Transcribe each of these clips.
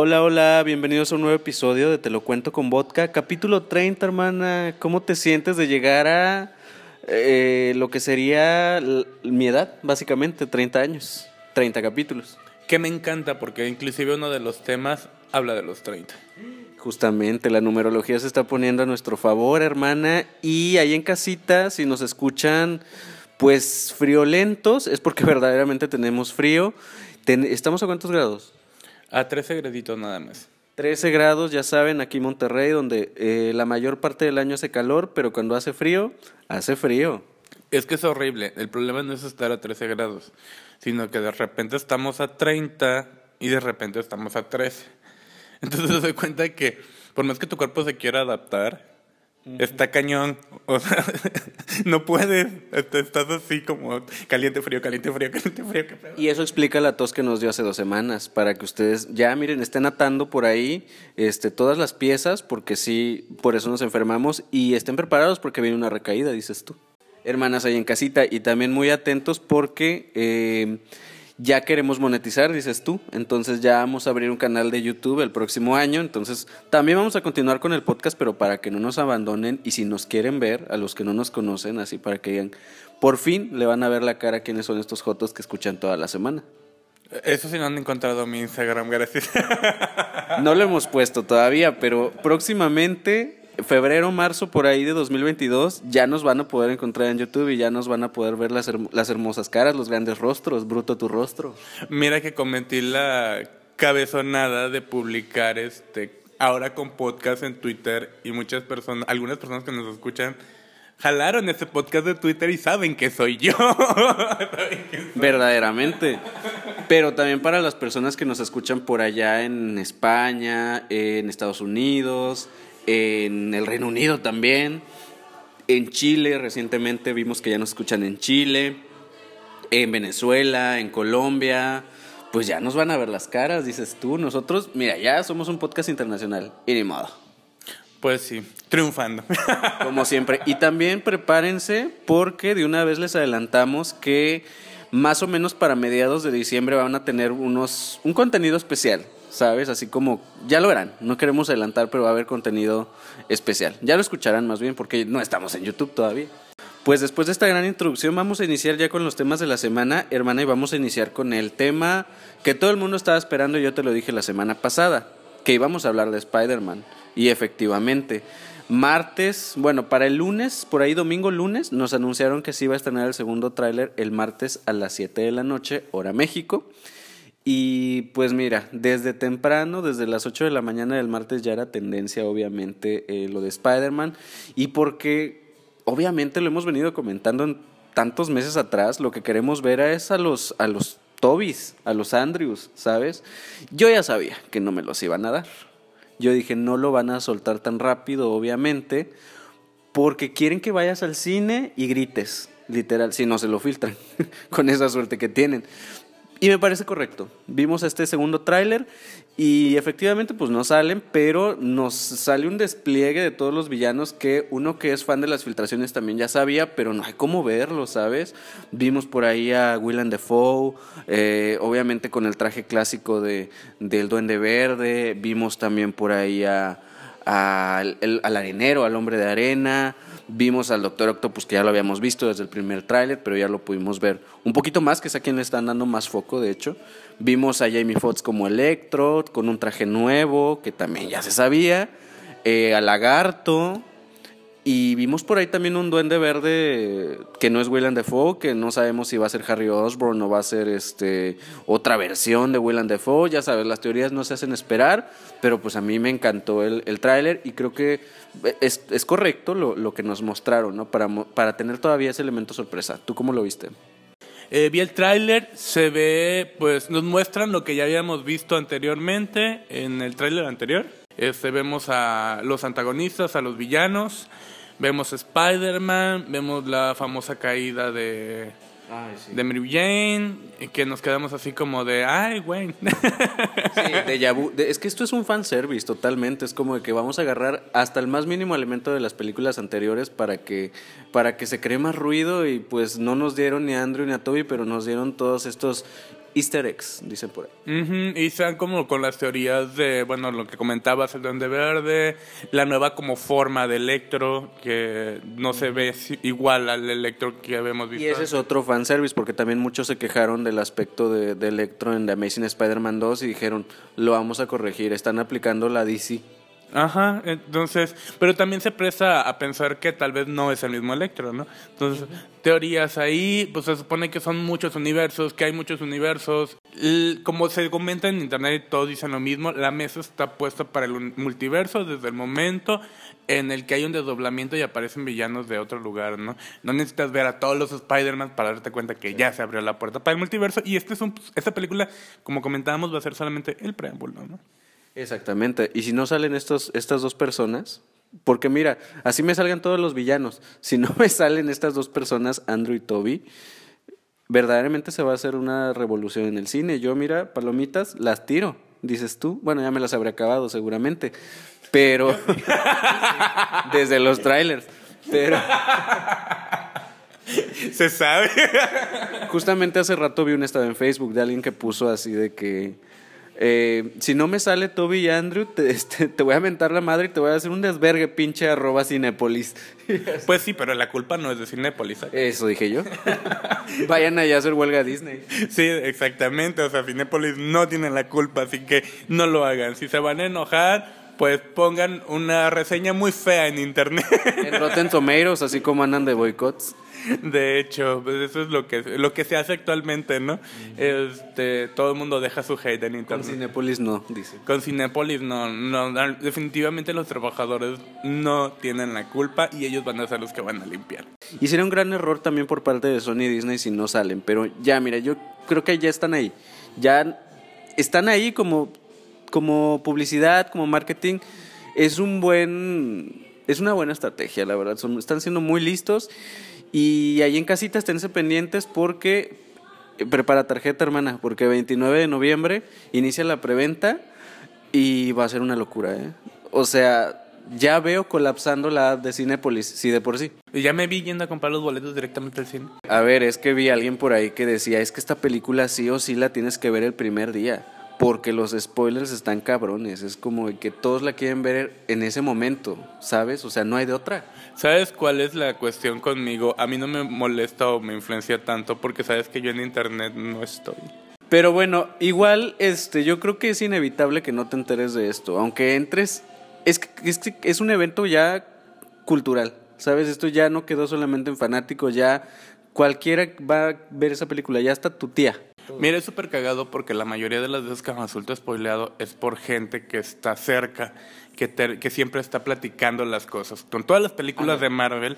Hola, hola, bienvenidos a un nuevo episodio de Te lo cuento con vodka, capítulo 30, hermana. ¿Cómo te sientes de llegar a eh, lo que sería mi edad, básicamente, 30 años, 30 capítulos? Que me encanta porque inclusive uno de los temas habla de los 30. Justamente, la numerología se está poniendo a nuestro favor, hermana. Y ahí en casita, si nos escuchan, pues friolentos, es porque verdaderamente tenemos frío. Ten- ¿Estamos a cuántos grados? A 13 graditos nada más. 13 grados, ya saben, aquí en Monterrey, donde eh, la mayor parte del año hace calor, pero cuando hace frío, hace frío. Es que es horrible. El problema no es estar a 13 grados, sino que de repente estamos a 30 y de repente estamos a 13. Entonces te das cuenta que por más que tu cuerpo se quiera adaptar, está cañón. O sea, no puedes. Estás así como caliente, frío, caliente, frío, caliente, frío. Y eso explica la tos que nos dio hace dos semanas, para que ustedes ya miren, estén atando por ahí este, todas las piezas, porque sí, por eso nos enfermamos, y estén preparados porque viene una recaída, dices tú. Hermanas ahí en casita, y también muy atentos porque eh, ya queremos monetizar, dices tú, entonces ya vamos a abrir un canal de YouTube el próximo año, entonces también vamos a continuar con el podcast, pero para que no nos abandonen, y si nos quieren ver, a los que no nos conocen, así para que digan, por fin le van a ver la cara a quiénes son estos jotos que escuchan toda la semana. Eso sí no han encontrado mi Instagram, gracias. No lo hemos puesto todavía, pero próximamente, febrero, marzo, por ahí de 2022, ya nos van a poder encontrar en YouTube y ya nos van a poder ver las, herm- las hermosas caras, los grandes rostros, bruto tu rostro. Mira que cometí la cabezonada de publicar este ahora con podcast en Twitter y muchas personas, algunas personas que nos escuchan jalaron ese podcast de Twitter y saben que soy yo. Saben que soy- Verdaderamente. Pero también para las personas que nos escuchan por allá en España, en Estados Unidos, en el Reino Unido también, en Chile, recientemente vimos que ya nos escuchan en Chile, en Venezuela, en Colombia, pues ya nos van a ver las caras, dices tú. Nosotros, mira, ya somos un podcast internacional, y ni modo. Pues sí, triunfando. Como siempre. Y también prepárense porque de una vez les adelantamos que más o menos para mediados de diciembre van a tener unos un contenido especial, ¿sabes? Así como ya lo verán. No queremos adelantar, pero va a haber contenido especial. Ya lo escucharán más bien porque no estamos en YouTube todavía. Pues después de esta gran introducción vamos a iniciar ya con los temas de la semana, hermana, y vamos a iniciar con el tema que todo el mundo estaba esperando, y yo te lo dije la semana pasada, que íbamos a hablar de Spider-Man. Y efectivamente, martes, bueno, para el lunes, por ahí domingo, lunes, nos anunciaron que se iba a estrenar el segundo tráiler el martes a las 7 de la noche, hora México. Y pues mira, desde temprano, desde las 8 de la mañana del martes ya era tendencia, obviamente, eh, lo de Spider-Man. Y porque, obviamente, lo hemos venido comentando en tantos meses atrás, lo que queremos ver es a los, a los Tobis, a los Andrews, ¿sabes? Yo ya sabía que no me los iban a dar. Yo dije, no lo van a soltar tan rápido, obviamente, porque quieren que vayas al cine y grites, literal, si no se lo filtran, con esa suerte que tienen. Y me parece correcto. Vimos este segundo tráiler y efectivamente pues no salen, pero nos sale un despliegue de todos los villanos que uno que es fan de las filtraciones también ya sabía, pero no hay cómo verlo, ¿sabes? Vimos por ahí a Willem Dafoe, eh, obviamente con el traje clásico de, del Duende Verde, vimos también por ahí a, al arenero, al hombre de arena. Vimos al Doctor Octopus, que ya lo habíamos visto desde el primer tráiler, pero ya lo pudimos ver un poquito más, que es a quien le están dando más foco, de hecho. Vimos a Jamie Foxx como Electro, con un traje nuevo, que también ya se sabía. Eh, a Lagarto. Y vimos por ahí también un duende verde que no es Willem Dafoe, que no sabemos si va a ser Harry Osborn o va a ser este otra versión de Willem Dafoe. Ya sabes, las teorías no se hacen esperar, pero pues a mí me encantó el, el tráiler y creo que es, es correcto lo, lo que nos mostraron, ¿no? Para, para tener todavía ese elemento sorpresa. ¿Tú cómo lo viste? Eh, vi el tráiler, se ve, pues nos muestran lo que ya habíamos visto anteriormente en el tráiler anterior. Este, vemos a los antagonistas, a los villanos, vemos Spider-Man, vemos la famosa caída de, de Mary Jane, y que nos quedamos así como de, ay, güey. Sí. De- Es que esto es un fanservice totalmente. Es como de que vamos a agarrar hasta el más mínimo elemento de las películas anteriores para que, para que se cree más ruido. Y pues no nos dieron ni a Andrew ni a Toby, pero nos dieron todos estos easter eggs, dicen por ahí. Ujú, Y están como con las teorías de, bueno, lo que comentabas, el Duende Verde, la nueva como forma de Electro, que no se ve igual al Electro que habíamos visto. Y ese es otro fanservice, porque también muchos se quejaron del aspecto de, de Electro en The Amazing Spider-Man 2 y dijeron, lo vamos a corregir, están aplicando la DC. Ajá, entonces, pero también se presta a pensar que tal vez no es el mismo Electro, ¿no? Entonces, teorías ahí, pues se supone que son muchos universos, que hay muchos universos. L- como se comenta en internet y todos dicen lo mismo, la mesa está puesta para el multiverso desde el momento en el que hay un desdoblamiento y aparecen villanos de otro lugar, ¿no? No necesitas ver a todos los Spider-Man para darte cuenta que ya se abrió la puerta para el multiverso y este es un, esta película, como comentábamos, va a ser solamente el preámbulo, ¿no? Exactamente. Y si no salen estos, estas dos personas, porque mira, así me salgan todos los villanos. Si no me salen estas dos personas, Andrew y Toby, verdaderamente se va a hacer una revolución en el cine. Yo, mira, palomitas, las tiro, dices tú. Bueno, ya me las habré acabado seguramente. Pero desde los trailers. Pero Se sabe. justamente hace rato vi un estado en Facebook de alguien que puso así de que eh, si no me sale Toby y Andrew, te, este, te voy a mentar la madre y te voy a hacer un desvergue pinche arroba Cinépolis. Pues sí, pero la culpa no es de Cinépolis. ¿eh? Eso dije yo. Vayan allá a hacer huelga a Disney. Sí, exactamente. O sea, Cinépolis no tiene la culpa, así que no lo hagan. Si se van a enojar, pues pongan una reseña muy fea en internet. En Rotten Tomatoes, así como andan de boicots. De hecho, pues eso es lo que lo que se hace actualmente, ¿no? Este, todo el mundo deja su hate en Con internet. Cinépolis no, dice. Con Cinépolis no, no, no, definitivamente los trabajadores no tienen la culpa y ellos van a ser los que van a limpiar. Y sería un gran error también por parte de Sony y Disney si no salen. Pero ya, mira, yo creo que ya están ahí. Ya están ahí como, como publicidad, como marketing. Es un buen. Es una buena estrategia, la verdad. Son- están siendo muy listos. Y ahí en casita esténse pendientes porque. eh, Prepara tarjeta, hermana, porque 29 de noviembre inicia la preventa y va a ser una locura, ¿eh? O sea, ya veo colapsando la app de Cinépolis, sí de por sí. Y ya me vi yendo a comprar los boletos directamente al cine. A ver, es que vi a alguien por ahí que decía, es que esta película sí o sí la tienes que ver el primer día, porque los spoilers están cabrones, es como que todos la quieren ver en ese momento, ¿sabes? O sea, no hay de otra. ¿Sabes cuál es la cuestión conmigo? A mí no me molesta o me influencia tanto porque sabes que yo en internet no estoy. Pero bueno, igual este yo creo que es inevitable que no te enteres de esto, aunque entres es que- es, es un evento ya cultural, ¿sabes? Esto ya no quedó solamente en fanáticos, ya cualquiera va a ver esa película, ya hasta tu tía. Mira, es súper cagado porque la mayoría de las veces que resulta spoileado es por gente que está cerca, que, te- que siempre está platicando las cosas. Con todas las películas de Marvel,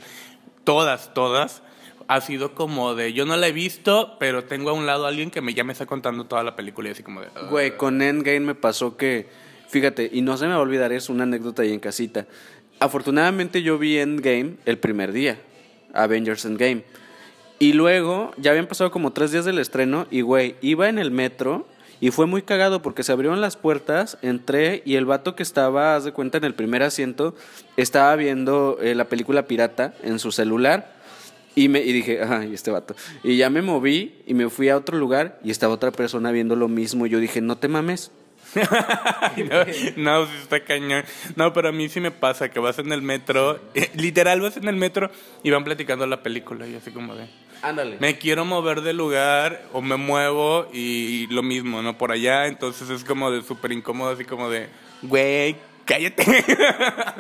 todas, todas, ha sido como de, yo no la he visto, pero tengo a un lado a alguien que me, ya me está contando toda la película y así como de... "Ah". Güey, con Endgame me pasó que, fíjate, y no se me va a olvidar, es una anécdota ahí en casita. Afortunadamente yo vi Endgame el primer día, Avengers Endgame. Y luego, ya habían pasado como tres días del estreno, y güey, iba en el metro y fue muy cagado porque se abrieron las puertas, entré y el vato que estaba, haz de cuenta, en el primer asiento, estaba viendo eh, la película pirata en su celular. Y, me, y dije, ajá, y este vato. Y ya me moví y me fui a otro lugar y estaba otra persona viendo lo mismo. Y yo dije, no te mames. No, no, está cañón. No, pero a mí sí me pasa que vas en el metro, eh, literal vas en el metro y van platicando la película y así como de... Ándale. Me quiero mover de lugar o me muevo y, lo mismo, ¿no? Por allá, entonces es como de súper incómodo, así como de, güey, cállate.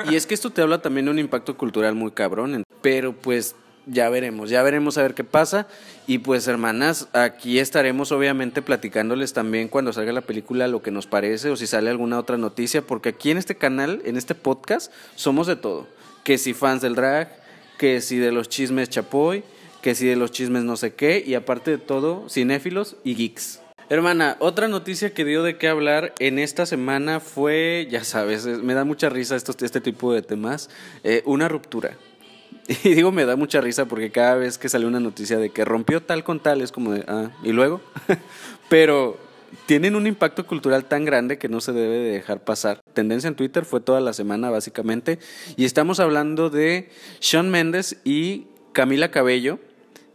Y es que esto te habla también de un impacto cultural muy cabrón. Pero pues ya veremos, ya veremos a ver qué pasa. Y pues hermanas, aquí estaremos obviamente platicándoles también cuando salga la película lo que nos parece o si sale alguna otra noticia. Porque aquí en este canal, en este podcast, somos de todo. Que si fans del drag, que si de los chismes chapoy, que si de los chismes no sé qué. Y aparte de todo, cinéfilos y geeks. Hermana, otra noticia que dio de qué hablar en esta semana fue, ya sabes, es- me da mucha risa estos, este tipo de temas, eh, una ruptura. Y digo, me da mucha risa porque cada vez que sale una noticia de que rompió tal con tal, es como de, ah, ¿y luego? Pero tienen un impacto cultural tan grande que no se debe de dejar pasar. Tendencia en Twitter fue toda la semana, básicamente. Y estamos hablando de Sean Méndez y Camila Cabello,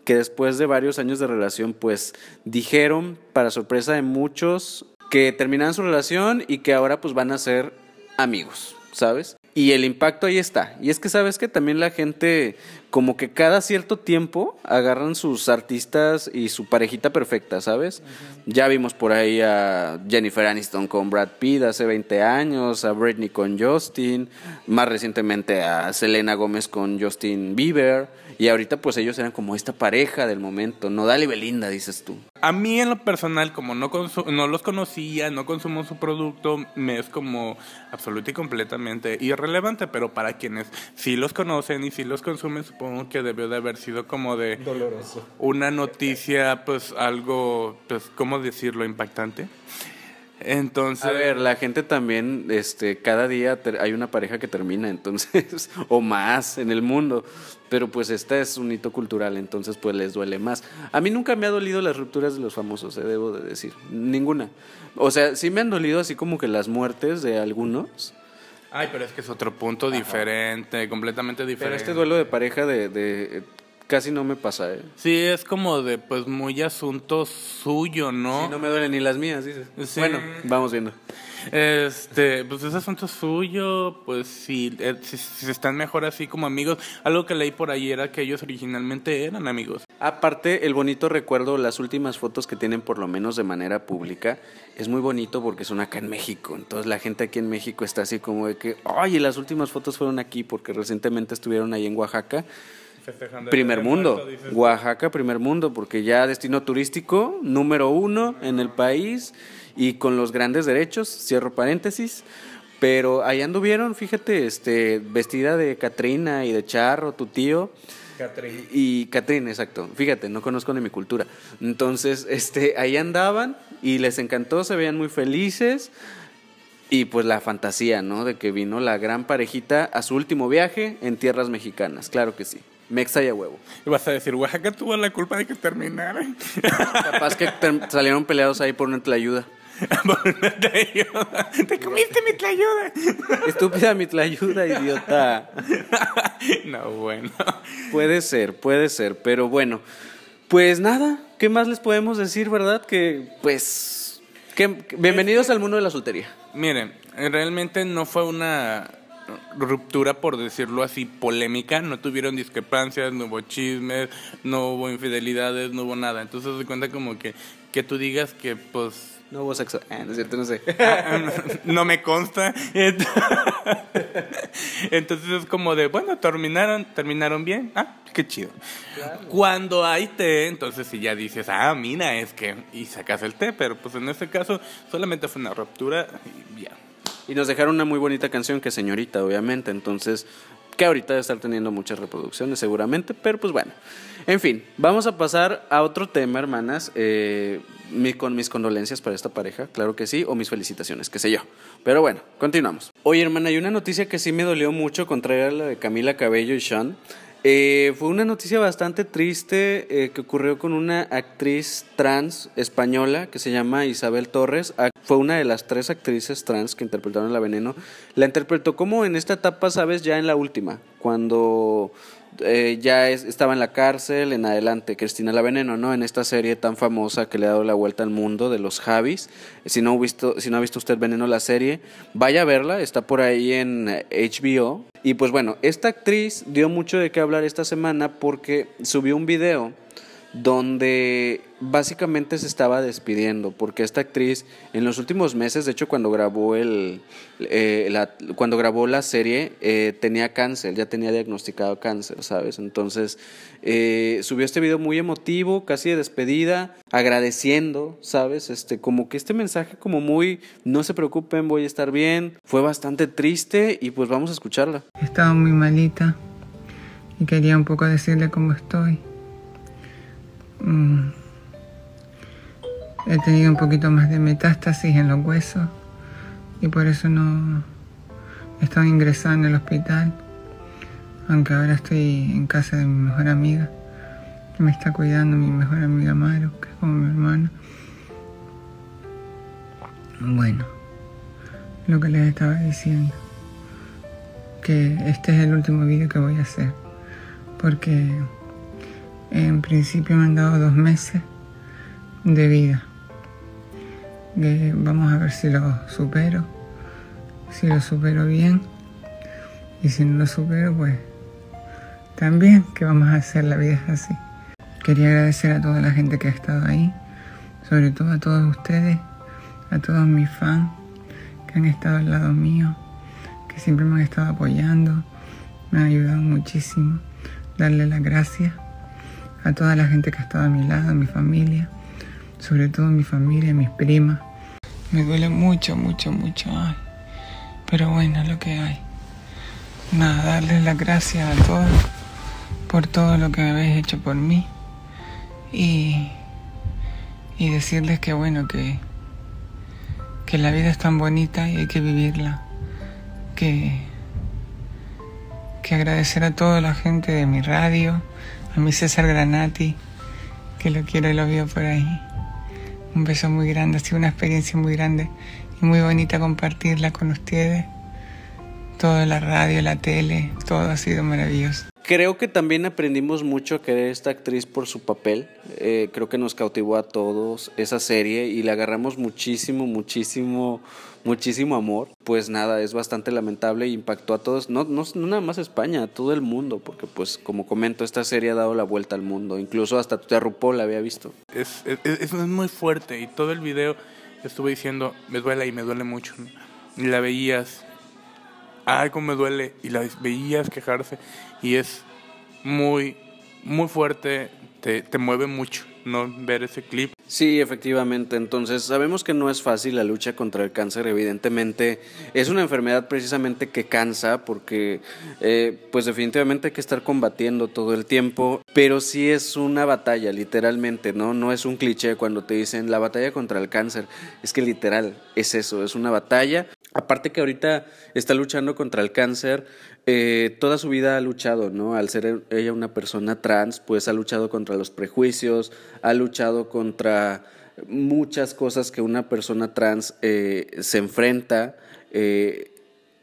que después de varios años de relación, pues dijeron, para sorpresa de muchos, que terminaron su relación y que ahora pues van a ser amigos, ¿sabes? Y el impacto ahí está. Y es que sabes que también la gente, como que cada cierto tiempo, agarran sus artistas y su parejita perfecta, ¿sabes? Ya vimos por ahí a Jennifer Aniston con Brad Pitt hace 20 años, a Britney con Justin, más recientemente a Selena Gómez con Justin Bieber. Y ahorita pues ellos eran como esta pareja del momento, no dale Belinda, dices tú. A mí en lo personal, como no, no los conocía, no consumo su producto, me es como absoluta y completamente irrelevante, pero para quienes sí los conocen y sí los consumen, supongo que debió de haber sido como de... Doloroso. Una noticia, pues algo, pues, ¿cómo decirlo? Impactante. Entonces. A ver, la gente también, este, cada día hay una pareja que termina, entonces, o más en el mundo. Pero pues esta es un hito cultural, entonces pues les duele más. A mí nunca me ha dolido las rupturas de los famosos, eh, debo de decir. Ninguna. O sea, sí me han dolido así como que las muertes de algunos. Ay, pero es que es otro punto diferente, completamente diferente. Pero este duelo de pareja de, de casi no me pasa, ¿eh? Sí, es como de, pues, muy asunto suyo, ¿no? Sí, no me duelen ni las mías, dices. Bueno, vamos viendo. Este, pues es asunto suyo, pues si, eh, si, si, están mejor así como amigos. Algo que leí por ahí era que ellos originalmente eran amigos. Aparte, el bonito recuerdo, las últimas fotos que tienen por lo menos de manera pública, es muy bonito porque son acá en México. Entonces la gente aquí en México está así como de que, oye, las últimas fotos fueron aquí porque recientemente estuvieron ahí en Oaxaca primer mundo. Oaxaca, primer mundo, porque ya destino turístico número uno en el país y con los grandes derechos, cierro paréntesis. Pero ahí anduvieron, fíjate, este, vestida de Catrina y de Charro, tu tío. Catrín. Y Catrín, exacto. Fíjate, no conozco ni mi cultura. Entonces, este, ahí andaban y les encantó, se veían muy felices. Y pues la fantasía, ¿no? De que vino la gran parejita a su último viaje en tierras mexicanas, claro que sí. Mexa y a huevo. Y vas a decir, Oaxaca tuvo la culpa de que terminaran. Capaz que salieron peleados ahí por una tlayuda. por una tlayuda. Te comiste mi tlayuda. Estúpida mi tlayuda, idiota. no, bueno. Puede ser, puede ser, pero bueno. Pues nada, ¿qué más les podemos decir, verdad? Que pues... Que, bienvenidos al mundo de la soltería. Miren, realmente no fue una ruptura, por decirlo así, polémica, no tuvieron discrepancias, no hubo chismes, no hubo infidelidades, no hubo nada. Entonces se cuenta como que, que tú digas que pues... No hubo sexo, ah, no es cierto, no sé. no me consta. Entonces es como de, bueno, terminaron, terminaron bien. Ah, qué chido. Cuando hay té, entonces si ya dices, ah, mira, es que, y sacas el té, pero pues en este caso solamente fue una ruptura y ya. Y nos dejaron una muy bonita canción que señorita, obviamente. Entonces, que ahorita debe estar teniendo muchas reproducciones seguramente, pero pues bueno. En fin, vamos a pasar a otro tema, hermanas. Eh, con mis condolencias para esta pareja, claro que sí, o mis felicitaciones, qué sé yo. Pero bueno, continuamos. Oye, hermana, hay una noticia que sí me dolió mucho, contraria a la de Camila Cabello y Sean. Eh, fue una noticia bastante triste eh, que ocurrió con una actriz trans española que se llama Isabel Torres. Fue una de las tres actrices trans que interpretaron La Veneno. La interpretó como en esta etapa, sabes, ya en la última, cuando eh, ya estaba en la cárcel, en adelante, Cristina La Veneno, ¿no? En esta serie tan famosa que le ha dado la vuelta al mundo de los Javis. Si no, visto, si no ha visto usted Veneno la serie, vaya a verla, está por ahí en HBO. Y pues bueno, esta actriz dio mucho de qué hablar esta semana porque subió un video donde básicamente se estaba despidiendo, porque esta actriz en los últimos meses, de hecho cuando grabó, el, eh, la, cuando grabó la serie, eh, tenía cáncer, ya tenía diagnosticado cáncer, ¿sabes? Entonces eh, subió este video muy emotivo, casi de despedida, agradeciendo, ¿sabes? Este, como que este mensaje como muy, no se preocupen, voy a estar bien, fue bastante triste y pues vamos a escucharla. Estaba muy malita y quería un poco decirle cómo estoy. Mm. He tenido un poquito más de metástasis en los huesos y por eso no he estado ingresada en hospital, aunque ahora estoy en casa de mi mejor amiga, que me está cuidando mi mejor amiga Maru, que es como mi hermana. Bueno, lo que les estaba diciendo, que este es el último vídeo que voy a hacer, porque En principio me han dado dos meses de vida. vamos a ver si lo supero, si lo supero bien. Y si no lo supero, pues también, ¿qué vamos a hacer? La vida así. Quería agradecer a toda la gente que ha estado ahí, sobre todo a todos ustedes, a todos mis fans que han estado al lado mío, que siempre me han estado apoyando, me han ayudado muchísimo. Darle las gracias a toda la gente que ha estado a mi lado, a mi familia, sobre todo mi familia, mis primas. Me duele mucho, mucho, mucho. Pero bueno, lo que hay. Nada, darles las gracias a todos por todo lo que habéis hecho por mí y, y decirles que bueno, que, que la vida es tan bonita y hay que vivirla, que, que agradecer a toda la gente de mi radio, a mi César Granati, que lo quiero y lo veo por ahí. Un beso muy grande, ha sido una experiencia muy grande y muy bonita compartirla con ustedes. Toda la radio, la tele, todo ha sido maravilloso. Creo que también aprendimos mucho a querer esta actriz por su papel. Eh, creo que nos cautivó a todos esa serie y le agarramos muchísimo, muchísimo, muchísimo amor. Pues nada, es bastante lamentable e impactó a todos, no, no, nada más España, a todo el mundo, porque pues como comento, esta serie ha dado la vuelta al mundo. Incluso hasta te RuPaul la había visto. Es, es, es, muy fuerte y todo el video estuve diciendo, me duele y me duele mucho. Y la veías ay, cómo me duele, y la veías quejarse, y es muy, muy fuerte, te, te mueve mucho, ¿no? Ver ese clip. Sí, efectivamente. Entonces, sabemos que no es fácil la lucha contra el cáncer. Evidentemente, es una enfermedad precisamente que cansa porque, eh, pues definitivamente hay que estar combatiendo todo el tiempo. Pero sí es una batalla, literalmente, ¿no? No es un cliché cuando te dicen la batalla contra el cáncer. Es que literal es eso, es una batalla Aparte que ahorita está luchando contra el cáncer, eh, toda su vida ha luchado, ¿no? Al ser ella una persona trans, pues ha luchado contra los prejuicios, ha luchado contra muchas cosas que una persona trans eh, se enfrenta. Eh,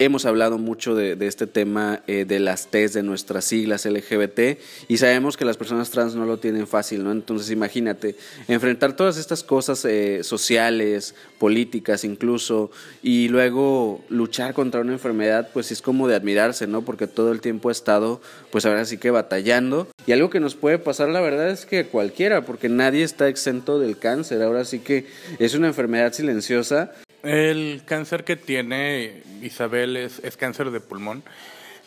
Hemos hablado mucho de, este tema eh, de las T's de nuestras siglas LGBT y sabemos que las personas trans no lo tienen fácil, ¿no? Entonces imagínate, enfrentar todas estas cosas eh, sociales, políticas incluso, y luego luchar contra una enfermedad, pues es como de admirarse, ¿no? Porque todo el tiempo ha estado, pues ahora sí que batallando. Y algo que nos puede pasar, la verdad es que cualquiera, porque nadie está exento del cáncer, ahora sí que es una enfermedad silenciosa el cáncer que tiene Isabel es, cáncer de pulmón.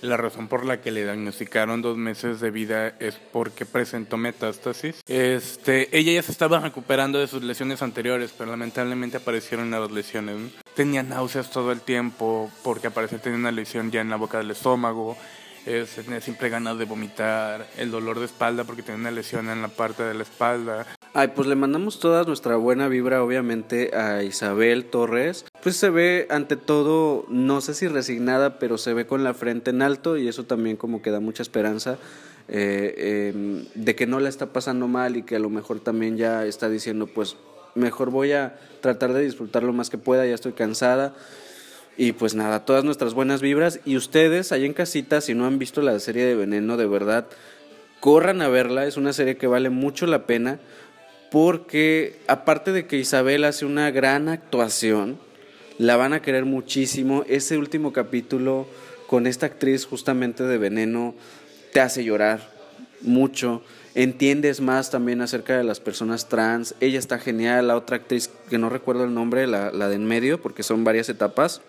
La razón por la que le diagnosticaron dos meses de vida es porque presentó metástasis. Este, ella ya se estaba recuperando de sus lesiones anteriores, pero lamentablemente aparecieron nuevas lesiones. Tenía náuseas todo el tiempo porque apareció tenía una lesión ya en la boca del estómago. Tenía siempre ganas de vomitar, el dolor de espalda porque tenía una lesión en la parte de la espalda, Ay, pues le mandamos toda nuestra buena vibra, obviamente, a Isabel Torres. Pues se ve, ante todo, no sé si resignada, pero se ve con la frente en alto y eso también como que da mucha esperanza eh, em, de que no la está pasando mal y que a lo mejor también ya está diciendo, pues mejor voy a tratar de disfrutar lo más que pueda, ya estoy cansada. Y pues nada, todas nuestras buenas vibras. Y ustedes, ahí en casita, si no han visto la serie de Veneno, de verdad, corran a verla. Es una serie que vale mucho la pena porque aparte de que Isabel hace una gran actuación, la van a querer muchísimo. Ese último capítulo con esta actriz justamente de Veneno te hace llorar mucho. Entiendes más también acerca de las personas trans. Ella está genial. La otra actriz, que no recuerdo el nombre, la, de en medio, porque son varias etapas,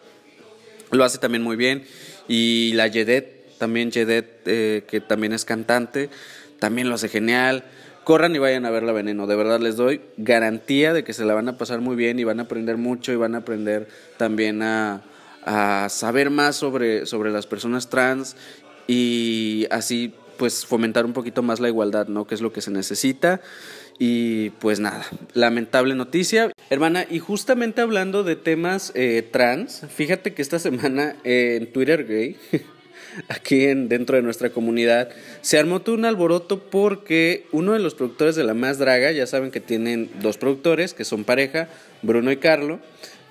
lo hace también muy bien. Y la Jedet, también Jedet, eh, que también es cantante, también lo hace genial corran y vayan a ver la veneno. De verdad les doy garantía de que se la van a pasar muy bien y van a aprender mucho y van a aprender también a, saber más sobre, sobre las personas trans y así pues fomentar un poquito más la igualdad, ¿no? Que es lo que se necesita. Y pues nada, lamentable noticia. Hermana, y justamente hablando de temas eh, trans, fíjate que esta semana en Twitter Gay aquí en, dentro de nuestra comunidad, se armó todo un alboroto porque uno de los productores de La Más Draga, ya saben que tienen dos productores, que son pareja, Bruno y Carlo,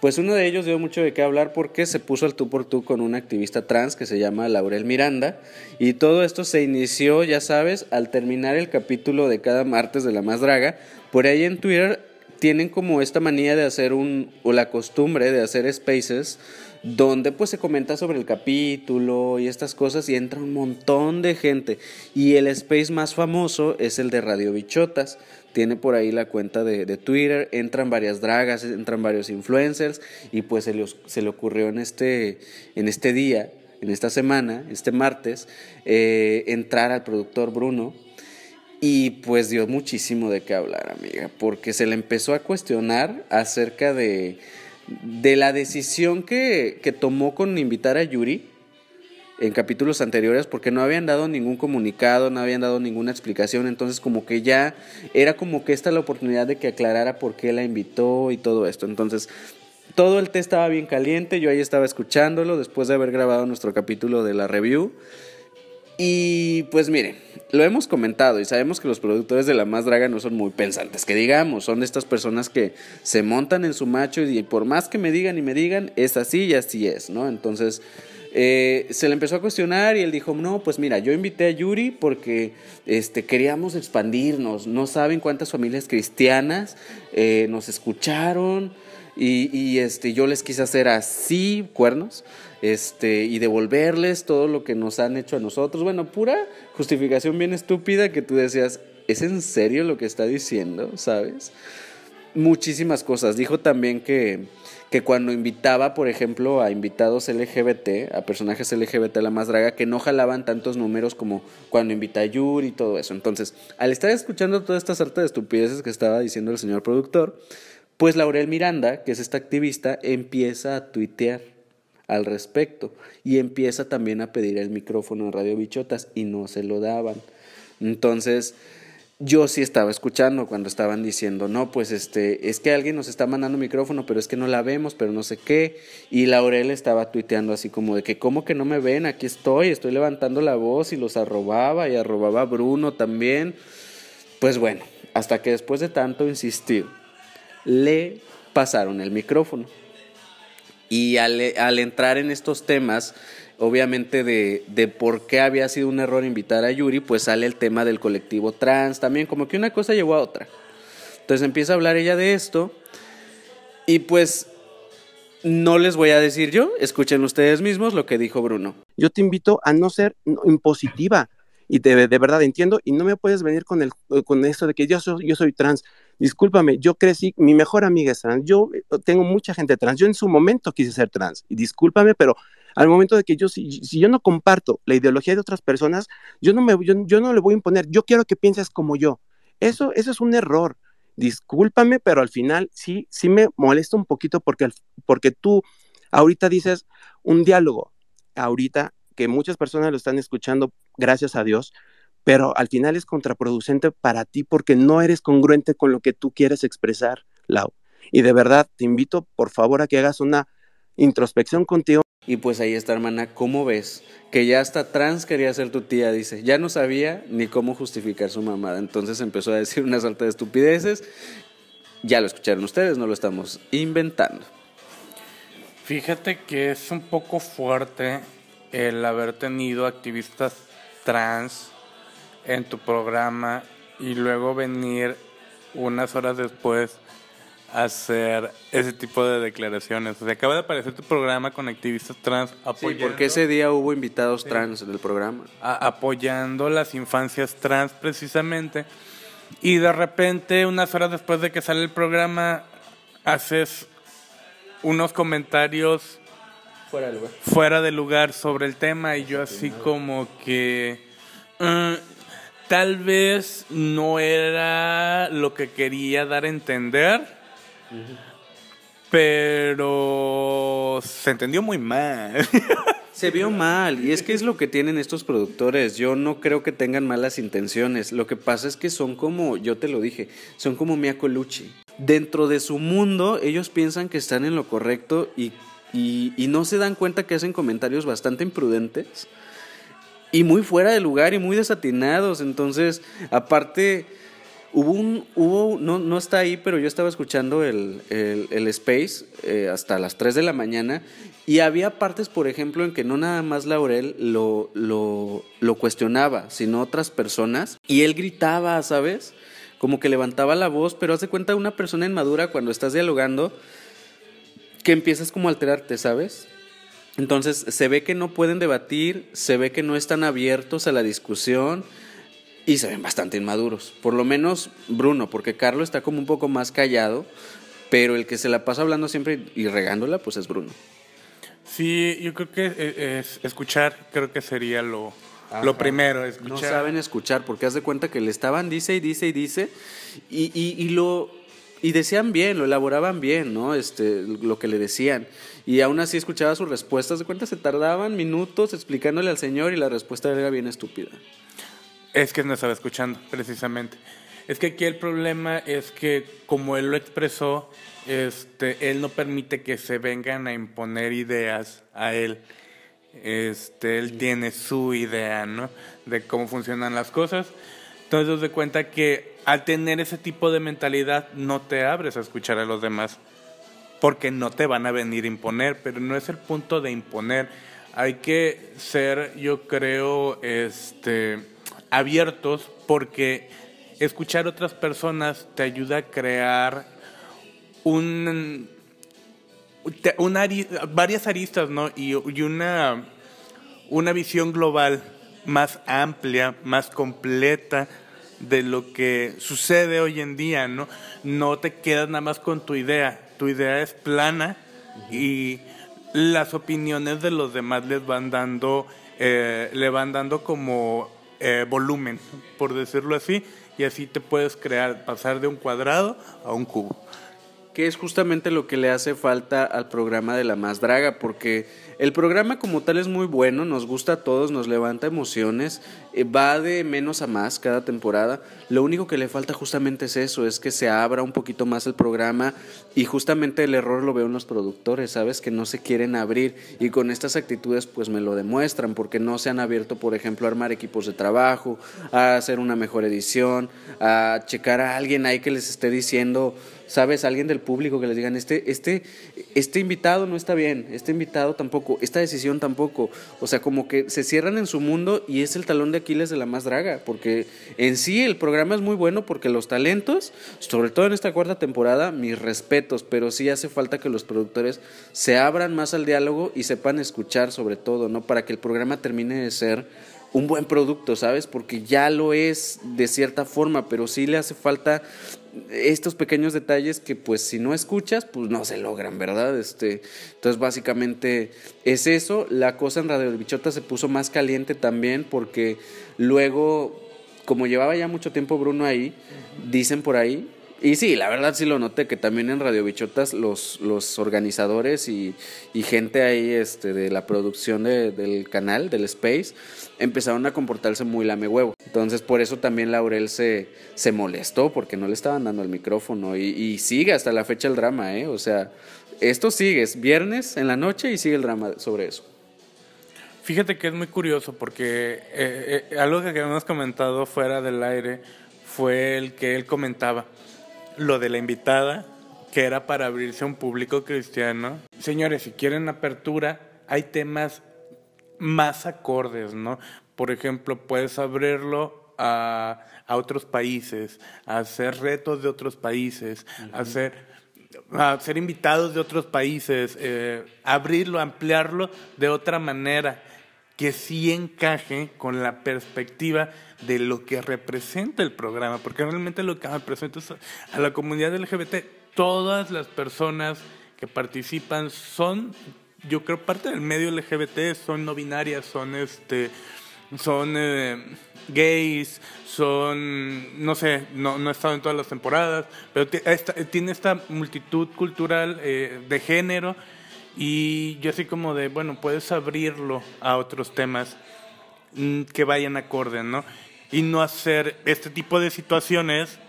Pues uno de ellos dio mucho de qué hablar porque se puso al tú por tú con una activista trans que se llama Laurel Miranda y todo esto se inició, ya sabes, al terminar el capítulo de cada martes de La Más Draga. Por ahí en Twitter tienen como esta manía de hacer un, o la costumbre de hacer spaces donde pues se comenta sobre el capítulo y estas cosas y entra un montón de gente. Y el space más famoso es el de Radio Bichotas. Tiene por ahí la cuenta de, Twitter, entran varias dragas, entran varios influencers y pues se le, se le ocurrió en este, en este día, en esta semana, este martes, eh, entrar al productor Bruno y pues dio muchísimo de qué hablar, amiga, porque se le empezó a cuestionar acerca de de la decisión que, que tomó con invitar a Yuri en capítulos anteriores porque no habían dado ningún comunicado, no habían dado ninguna explicación, entonces como que ya era como que esta la oportunidad de que aclarara por qué la invitó y todo esto. Entonces, todo el té estaba bien caliente, yo ahí estaba escuchándolo después de haber grabado nuestro capítulo de la review. Y pues miren, lo hemos comentado y sabemos que los productores de La Más Draga no son muy pensantes, que digamos, son estas personas que se montan en su macho y por más que me digan y me digan, es así y así es, ¿no? Entonces, eh, se le empezó a cuestionar y él dijo, no, pues mira, yo invité a Yuri porque este, queríamos expandirnos, no saben cuántas familias cristianas eh, nos escucharon y, y este, yo les quise hacer así, cuernos este, y devolverles todo lo que nos han hecho a nosotros. Bueno, pura justificación bien estúpida que tú decías, ¿es en serio lo que está diciendo? ¿Sabes? Muchísimas cosas. Dijo también que, que cuando invitaba, por ejemplo, a invitados LGBT, a personajes LGBT a la más draga, que no jalaban tantos números como cuando invita a Yuri y todo eso. Entonces, al estar escuchando toda esta sarta de estupideces que estaba diciendo el señor productor, pues Laurel Miranda, que es esta activista, empieza a tuitear al respecto y empieza también a pedir el micrófono en Radio Bichotas y no se lo daban. Entonces, yo sí estaba escuchando cuando estaban diciendo, no, pues este, es que alguien nos está mandando micrófono, pero es que no la vemos, pero no sé qué. Y Laurel estaba tuiteando así como de que, ¿cómo que no me ven? Aquí estoy, estoy levantando la voz y los arrobaba y arrobaba a Bruno también. Pues bueno, hasta que después de tanto insistir, le pasaron el micrófono. Y al, entrar en estos temas, obviamente de, de, por qué había sido un error invitar a Yuri, pues sale el tema del colectivo trans también, como que una cosa llevó a otra. Entonces empieza a hablar ella de esto y pues no les voy a decir yo, escuchen ustedes mismos lo que dijo Bruno. Yo te invito a no ser impositiva y de, de verdad entiendo y no me puedes venir con, el, con esto de que yo soy, yo soy trans discúlpame, yo crecí, mi mejor amiga es trans, yo eh, tengo mucha gente trans, yo en su momento quise ser trans, y discúlpame, pero al momento de que yo, si, yo no comparto la ideología de otras personas, yo no, me, yo, no le voy a imponer, yo quiero que pienses como yo. Eso, eso es un error. Discúlpame, pero al final sí, sí me molesta un poquito porque, porque tú ahorita dices un diálogo, ahorita que muchas personas lo están escuchando, gracias a Dios, pero al final es contraproducente para ti porque no eres congruente con lo que tú quieres expresar, Lau. Y de verdad, te invito por favor a que hagas una introspección contigo. Y pues ahí está, hermana, ¿cómo ves? Que ya hasta trans quería ser tu tía, dice. Ya no sabía ni cómo justificar su mamada. Entonces empezó a decir una salta de estupideces. Ya lo escucharon ustedes, no lo estamos inventando. Fíjate que es un poco fuerte el haber tenido activistas trans en tu programa y luego venir unas horas después a hacer ese tipo de declaraciones. O sea, acaba de aparecer tu programa con activistas trans apoyando... Sí, porque ese día hubo invitados trans en el programa. apoyando las infancias trans precisamente. Y de repente, unas horas después de que sale el programa, haces unos comentarios fuera de lugar, fuera de lugar sobre el tema y yo así como que... Mm, tal vez no era lo que quería dar a entender, pero se entendió muy mal. Se vio mal, y es que es lo que tienen estos productores. Yo no creo que tengan malas intenciones. Lo que pasa es que son como, yo te lo dije, son como Mia Colucci. Dentro de su mundo, ellos piensan que están en lo correcto y, y no se dan cuenta que hacen comentarios bastante imprudentes y muy fuera de lugar y muy desatinados. Entonces, aparte, Hubo un, hubo, no, no está ahí, pero yo estaba escuchando el, el, Space eh, hasta las 3 de la mañana y había partes, por ejemplo, en que no nada más Laurel lo, lo, lo cuestionaba, sino otras personas y él gritaba, ¿sabes? Como que levantaba la voz, pero hace cuenta una persona inmadura cuando estás dialogando que empiezas como a alterarte, ¿sabes? Entonces se ve que no pueden debatir, se ve que no están abiertos a la discusión y se ven bastante inmaduros. Por lo menos Bruno, porque Carlos está como un poco más callado, pero el que se la pasa hablando siempre y regándola, pues es Bruno. Sí, yo creo que eh, es, escuchar creo que sería lo, lo primero. Escuchar. No saben escuchar porque haz de cuenta que le estaban dice y dice y dice y, y, y lo y decían bien, lo elaboraban bien, ¿no? Este, lo que le decían. Y aún así escuchaba sus respuestas. De cuenta, se tardaban minutos explicándole al señor y la respuesta era bien estúpida. Es que no estaba escuchando, precisamente. Es que aquí el problema es que, como él lo expresó, este, él no permite que se vengan a imponer ideas a él. Este, él tiene su idea, ¿no? De cómo funcionan las cosas. Entonces, de cuenta que al tener ese tipo de mentalidad, no te abres a escuchar a los demás porque no te van a venir a imponer, pero no es el punto de imponer. Hay que ser, yo creo, este, abiertos porque escuchar a otras personas te ayuda a crear un, una, varias aristas, ¿no? Y, y una, una visión global más amplia, más completa de lo que sucede hoy en día, ¿no? No te quedas nada más con tu idea, tu idea es plana y las opiniones de los demás les van dando, eh, le van dando como eh, volumen, por decirlo así, y así te puedes crear, pasar de un cuadrado a un cubo. Que es justamente lo que le hace falta al programa de la más draga, porque el programa como tal es muy bueno, nos gusta a todos, nos levanta emociones, eh, va de menos a más cada temporada. Lo único que le falta justamente es eso, es que se abra un poquito más el programa y justamente el error lo veo en los productores, ¿sabes? Que no se quieren abrir y con estas actitudes pues me lo demuestran porque no se han abierto, por ejemplo, a armar equipos de trabajo, a hacer una mejor edición, a checar a alguien ahí que les esté diciendo ¿sabes? Alguien del público que les digan, este, este, este invitado no está bien, este invitado tampoco, esta decisión tampoco. O sea, como que se cierran en su mundo y es el talón de Aquiles de la más draga, porque en sí el programa es muy bueno porque los talentos, sobre todo en esta cuarta temporada, mis respetos, pero sí hace falta que los productores se abran más al diálogo y sepan escuchar sobre todo, ¿no? Para que el programa termine de ser un buen producto, ¿sabes? Porque ya lo es de cierta forma, pero sí le hace falta estos pequeños detalles que pues si no escuchas, pues no se logran, ¿verdad? Este, entonces básicamente es eso. La cosa en Radio Bichota se puso más caliente también porque luego, como llevaba ya mucho tiempo Bruno ahí, dicen por ahí y sí, la verdad sí lo noté, que también en Radio Bichotas los, los organizadores y, gente ahí este, de la producción del canal, del Space, empezaron a comportarse muy lame huevo. Entonces por eso también Laurel se, se molestó, porque no le estaban dando el micrófono. Y, sigue hasta la fecha el drama, ¿eh? O sea, esto sigue, es viernes en la noche y sigue el drama sobre eso. Fíjate que es muy curioso porque eh, eh, algo que habíamos comentado fuera del aire fue el que él comentaba lo de la invitada, que era para abrirse a un público cristiano. Señores, si quieren apertura, hay temas más acordes, ¿no? Por ejemplo, puedes abrirlo a, a otros países, a hacer retos de otros países, a hacer a ser invitados de otros países, eh, abrirlo, ampliarlo de otra manera que sí encaje con la perspectiva de lo que representa el programa, porque realmente lo que representa a la comunidad LGBT. Todas las personas que participan son, yo creo, parte del medio LGBT, son no binarias, son este son eh, gays, son, no sé, no, no he estado en todas las temporadas, pero tiene esta multitud cultural eh, de género y yo así como de, bueno, puedes abrirlo a otros temas mm, que vayan acorde, ¿no? Y no hacer este tipo de situaciones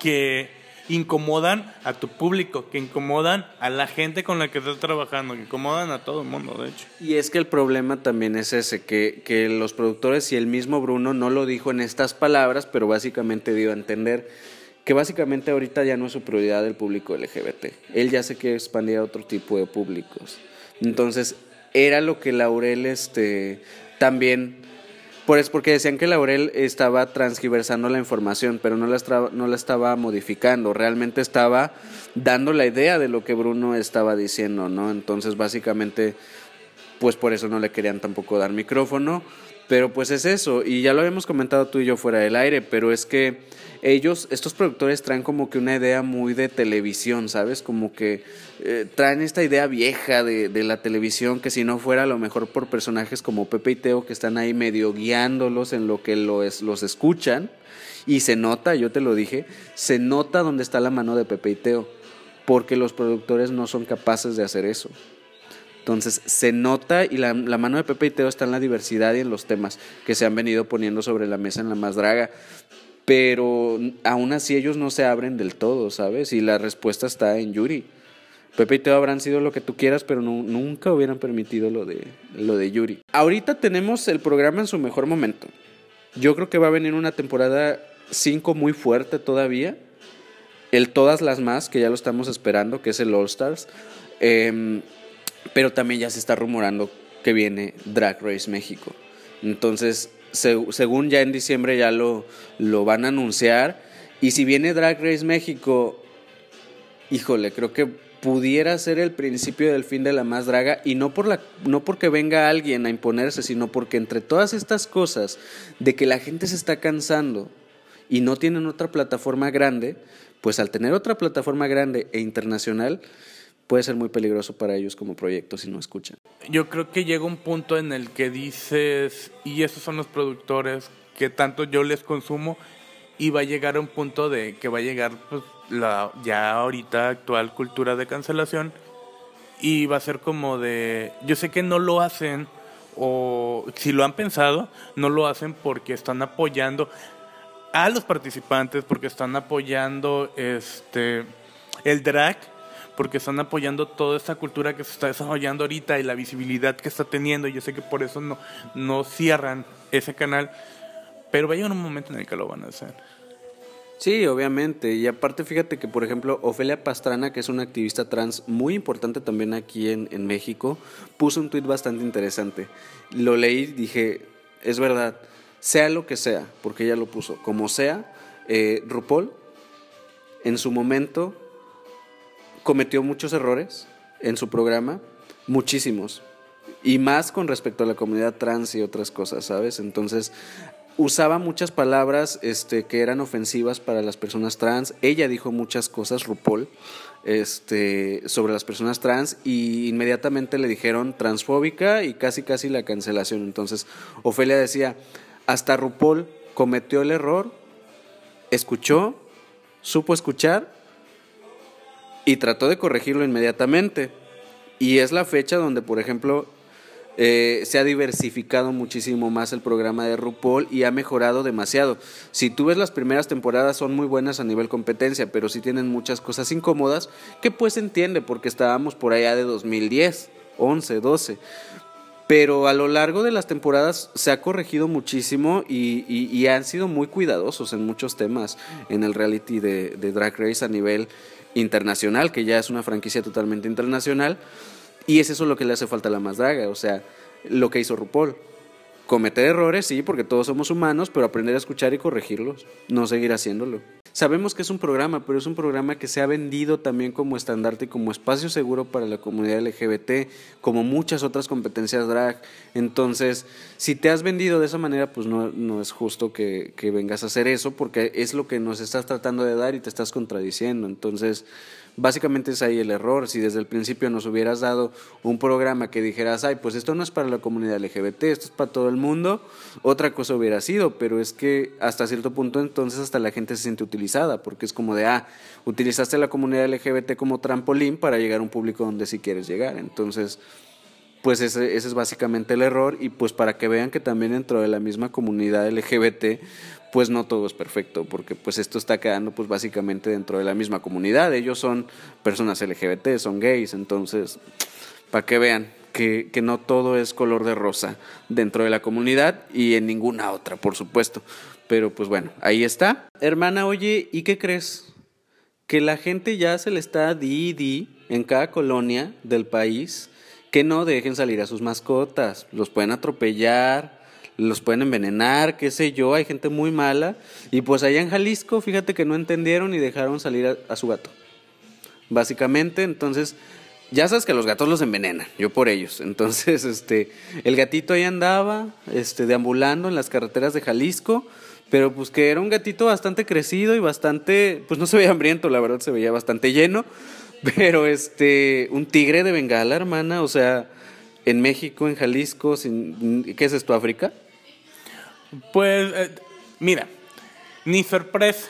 que incomodan a tu público, que incomodan a la gente con la que estás trabajando, que incomodan a todo el mundo, de hecho. Y es que el problema también es ese, que, que los productores y el mismo Bruno no lo dijo en estas palabras, pero básicamente dio a entender que básicamente ahorita ya no es su prioridad el público LGBT. Él ya se quiere expandir a otro tipo de públicos. Entonces, era lo que Laurel este, también por es porque decían que Laurel estaba transgiversando la información, pero no la, estaba, no la estaba modificando, realmente estaba dando la idea de lo que Bruno estaba diciendo, ¿no? Entonces, básicamente, pues por eso no le querían tampoco dar micrófono, pero pues es eso, y ya lo habíamos comentado tú y yo fuera del aire, pero es que ellos, estos productores traen como que una idea muy de televisión, ¿sabes? Como que eh, traen esta idea vieja de, de, la televisión que si no fuera a lo mejor por personajes como Pepe y Teo que están ahí medio guiándolos en lo que los, los escuchan, y se nota, yo te lo dije, se nota dónde está la mano de Pepe y Teo, porque los productores no son capaces de hacer eso. Entonces se nota y la, mano de Pepe y Teo está en la diversidad y en los temas que se han venido poniendo sobre la mesa en la más draga pero aún así ellos no se abren del todo, ¿sabes? Y la respuesta está en Yuri. Pepe y Teo habrán sido lo que tú quieras, pero nunca hubieran permitido lo de, lo de Yuri. Ahorita tenemos el programa en su mejor momento. Yo creo que va a venir una temporada 5 muy fuerte todavía. El Todas las Más, que ya lo estamos esperando, que es el All Stars. Eh, pero también ya se está rumorando que viene Drag Race México. Entonces, según ya en diciembre ya lo, lo van a anunciar. Y si viene Drag Race México, híjole, creo que pudiera ser el principio del fin de la más draga y no por la no porque venga alguien a imponerse, sino porque entre todas estas cosas de que la gente se está cansando y no tienen otra plataforma grande, pues al tener otra plataforma grande e internacional, puede ser muy peligroso para ellos como proyecto si no escuchan. Yo creo que llega un punto en el que dices, y esos son los productores que tanto yo les consumo, y va a llegar a un punto de que va a llegar pues, la ya ahorita actual cultura de cancelación, y va a ser como de, yo sé que no lo hacen, o si lo han pensado, no lo hacen porque están apoyando a los participantes, porque están apoyando este el drag porque están apoyando toda esta cultura que se está desarrollando ahorita y la visibilidad que está teniendo. Y yo sé que por eso no, no cierran ese canal, pero va un momento en el que lo van a hacer. Sí, obviamente. Y aparte, fíjate que, por ejemplo, Ofelia Pastrana, que es una activista trans muy importante también aquí en, en México, puso un tuit bastante interesante. Lo leí dije, es verdad, sea lo que sea, porque ella lo puso, como sea, eh, RuPaul en su momento cometió muchos errores en su programa, muchísimos. Y más con respecto a la comunidad trans y otras cosas, ¿sabes? Entonces, usaba muchas palabras este, que eran ofensivas para las personas trans. Ella dijo muchas cosas, RuPaul, este, sobre las personas trans y inmediatamente le dijeron transfóbica y casi casi la cancelación. Entonces, Ofelia decía, hasta RuPaul cometió el error, escuchó, supo escuchar y trató de corregirlo inmediatamente. Y es la fecha donde, por ejemplo, eh, se ha diversificado muchísimo más el programa de RuPaul y ha mejorado demasiado. Si tú ves las primeras temporadas son muy buenas a nivel competencia, pero sí tienen muchas cosas incómodas que pues entiende porque estábamos por allá de 2010, 11, 12. Pero a lo largo de las temporadas se ha corregido muchísimo y, y, han sido muy cuidadosos en muchos temas en el reality de Drag Race a nivel internacional, que ya es una franquicia totalmente internacional, y es eso lo que le hace falta a la más draga, o sea, lo que hizo RuPaul. Cometer errores, sí, porque todos somos humanos, pero aprender a escuchar y corregirlos, no seguir haciéndolo. Sabemos que es un programa, pero es un programa que se ha vendido también como estandarte y como espacio seguro para la comunidad LGBT, como muchas otras competencias drag. Entonces, si te has vendido de esa manera, pues no, no es justo que, que vengas a hacer eso, porque es lo que nos estás tratando de dar y te estás contradiciendo. Entonces, Básicamente es ahí el error. Si desde el principio nos hubieras dado un programa que dijeras, ay, pues esto no es para la comunidad LGBT, esto es para todo el mundo, otra cosa hubiera sido, pero es que hasta cierto punto entonces hasta la gente se siente utilizada, porque es como de, ah, utilizaste la comunidad LGBT como trampolín para llegar a un público donde sí quieres llegar. Entonces, pues ese, ese, es básicamente el error y pues para que vean que también dentro de la misma comunidad LGBT pues no todo es perfecto, porque pues esto está quedando pues básicamente dentro de la misma comunidad. Ellos son personas LGBT, son gays, entonces, para que vean que, que no todo es color de rosa dentro de la comunidad y en ninguna otra, por supuesto. Pero pues bueno, ahí está. Hermana, oye, ¿y qué crees? Que la gente ya se le está di di en cada colonia del país que no dejen salir a sus mascotas. Los pueden atropellar, los pueden envenenar, qué sé yo, hay gente muy mala. Y pues allá en Jalisco, fíjate que no entendieron y dejaron salir a, su gato. Básicamente, entonces, ya sabes que los gatos los envenenan, yo por ellos. Entonces, este, el gatito ahí andaba, este, deambulando en las carreteras de Jalisco, pero pues que era un gatito bastante crecido y bastante, pues no se veía hambriento, la verdad se veía bastante lleno, pero este, un tigre de Bengala, hermana, o sea, en México, en Jalisco, sin, ¿qué es esto, África? Pues, eh, mira, ni sorpresa.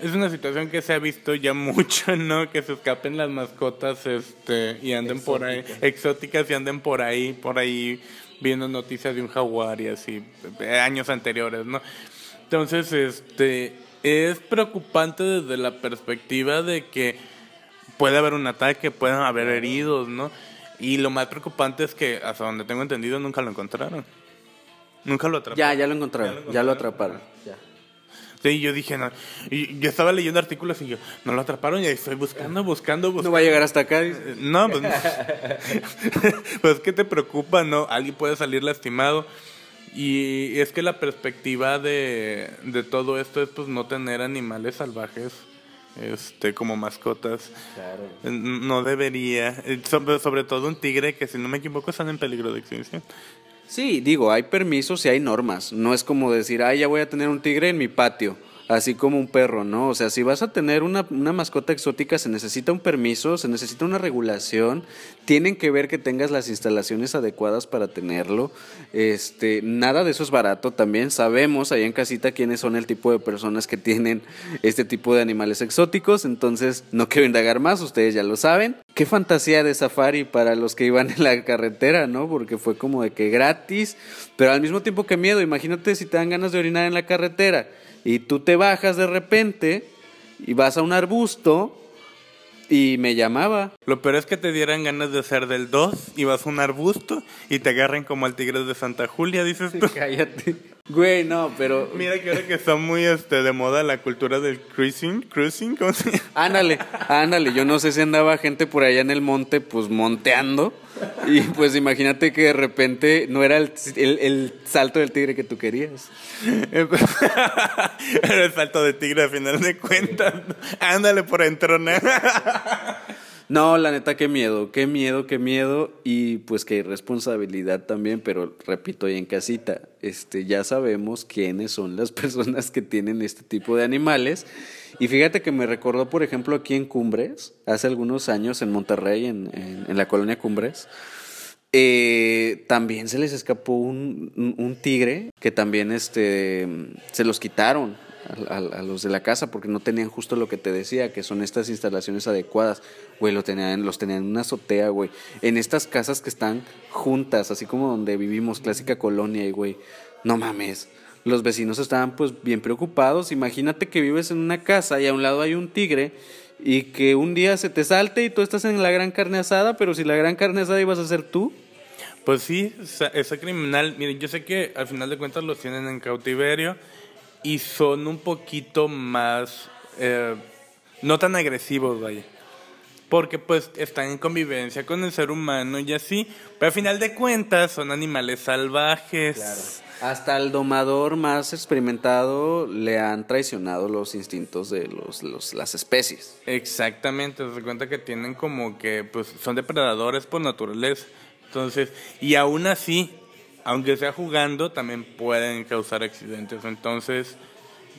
Es una situación que se ha visto ya mucho, ¿no? Que se escapen las mascotas este, y anden por ahí, exóticas y anden por ahí, por ahí viendo noticias de un jaguar y así, años anteriores, ¿no? Entonces, este, es preocupante desde la perspectiva de que puede haber un ataque, pueden haber heridos, ¿no? Y lo más preocupante es que, hasta donde tengo entendido, nunca lo encontraron. Nunca lo atraparon. Ya, ya lo encontraron, Ya lo atraparon. ya. Sí, yo dije, no. Y yo estaba leyendo artículos y yo, no lo atraparon y ahí estoy buscando, buscando, buscando. No va a llegar hasta acá. dice. No, pues no. pues ¿qué te preocupa, no? Alguien puede salir lastimado. Y es que la perspectiva de, de todo esto es pues no tener animales salvajes este como mascotas. Eh, No debería. Eh, Sobre, sobre todo un tigre que si no me equivoco están en peligro de extinción. Sí, digo, hay permisos y hay normas. No es como decir, ay, ya voy a tener un tigre en mi patio, así como un perro, ¿no? O sea, si vas a tener una, una mascota exótica, se necesita un permiso, se necesita una regulación, tienen que ver que tengas las instalaciones adecuadas para tenerlo. Este, nada de eso es barato también. Sabemos ahí en casita quiénes son el tipo de personas que tienen este tipo de animales exóticos, entonces no quiero indagar más, ustedes ya lo saben. Qué fantasía de safari para los que iban en la carretera, ¿no? Porque fue como de que gratis, pero al mismo tiempo que miedo. Imagínate si te dan ganas de orinar en la carretera y tú te bajas de repente y vas a un arbusto y me llamaba. Lo peor es que te dieran ganas de hacer del 2 y vas a un arbusto y te agarren como al tigre de Santa Julia, dices tú. Cállate. Güey, no, pero Mira que ahora que está muy este, de moda la cultura del cruising, cruising, ¿cómo se llama? Ándale, ándale, yo no sé si andaba gente por allá en el monte, pues monteando, y pues imagínate que de repente no era el, el- el salto del tigre que tú querías. Era el salto de tigre a final de cuentas. Ándale por entronar. No, la neta, qué miedo, qué miedo, qué miedo, y pues qué responsabilidad también, pero repito, ahí en casita, este, ya sabemos quiénes son las personas que tienen este tipo de animales, y fíjate que me recordó, por ejemplo, aquí en Cumbres, hace algunos años en Monterrey, en, en- en la colonia Cumbres, eh, también se les escapó un, un- un tigre que también este, se los quitaron a, los de la casa porque no tenían justo lo que te decía, que son estas instalaciones adecuadas. Güey, lo tenían, los tenían en una azotea, güey. En estas casas que están juntas, así como donde vivimos, clásica colonia, y güey, no mames. Los vecinos estaban pues bien preocupados. Imagínate que vives en una casa y a un lado hay un tigre y que un día se te salte y tú estás en la gran carne asada, pero si la gran carne asada ibas a ser tú. Pues sí, ese criminal, miren, yo sé que al final de cuentas los tienen en cautiverio y son un poquito más, eh, no tan agresivos, vaya. Porque pues están en convivencia con el ser humano y así, pero al final de cuentas son animales salvajes. Hasta el domador más experimentado le han traicionado los instintos de los, los- las especies. Exactamente, se cuenta que tienen como que pues son depredadores por naturaleza. Entonces, y aún así, aunque sea jugando, también pueden causar accidentes. Entonces,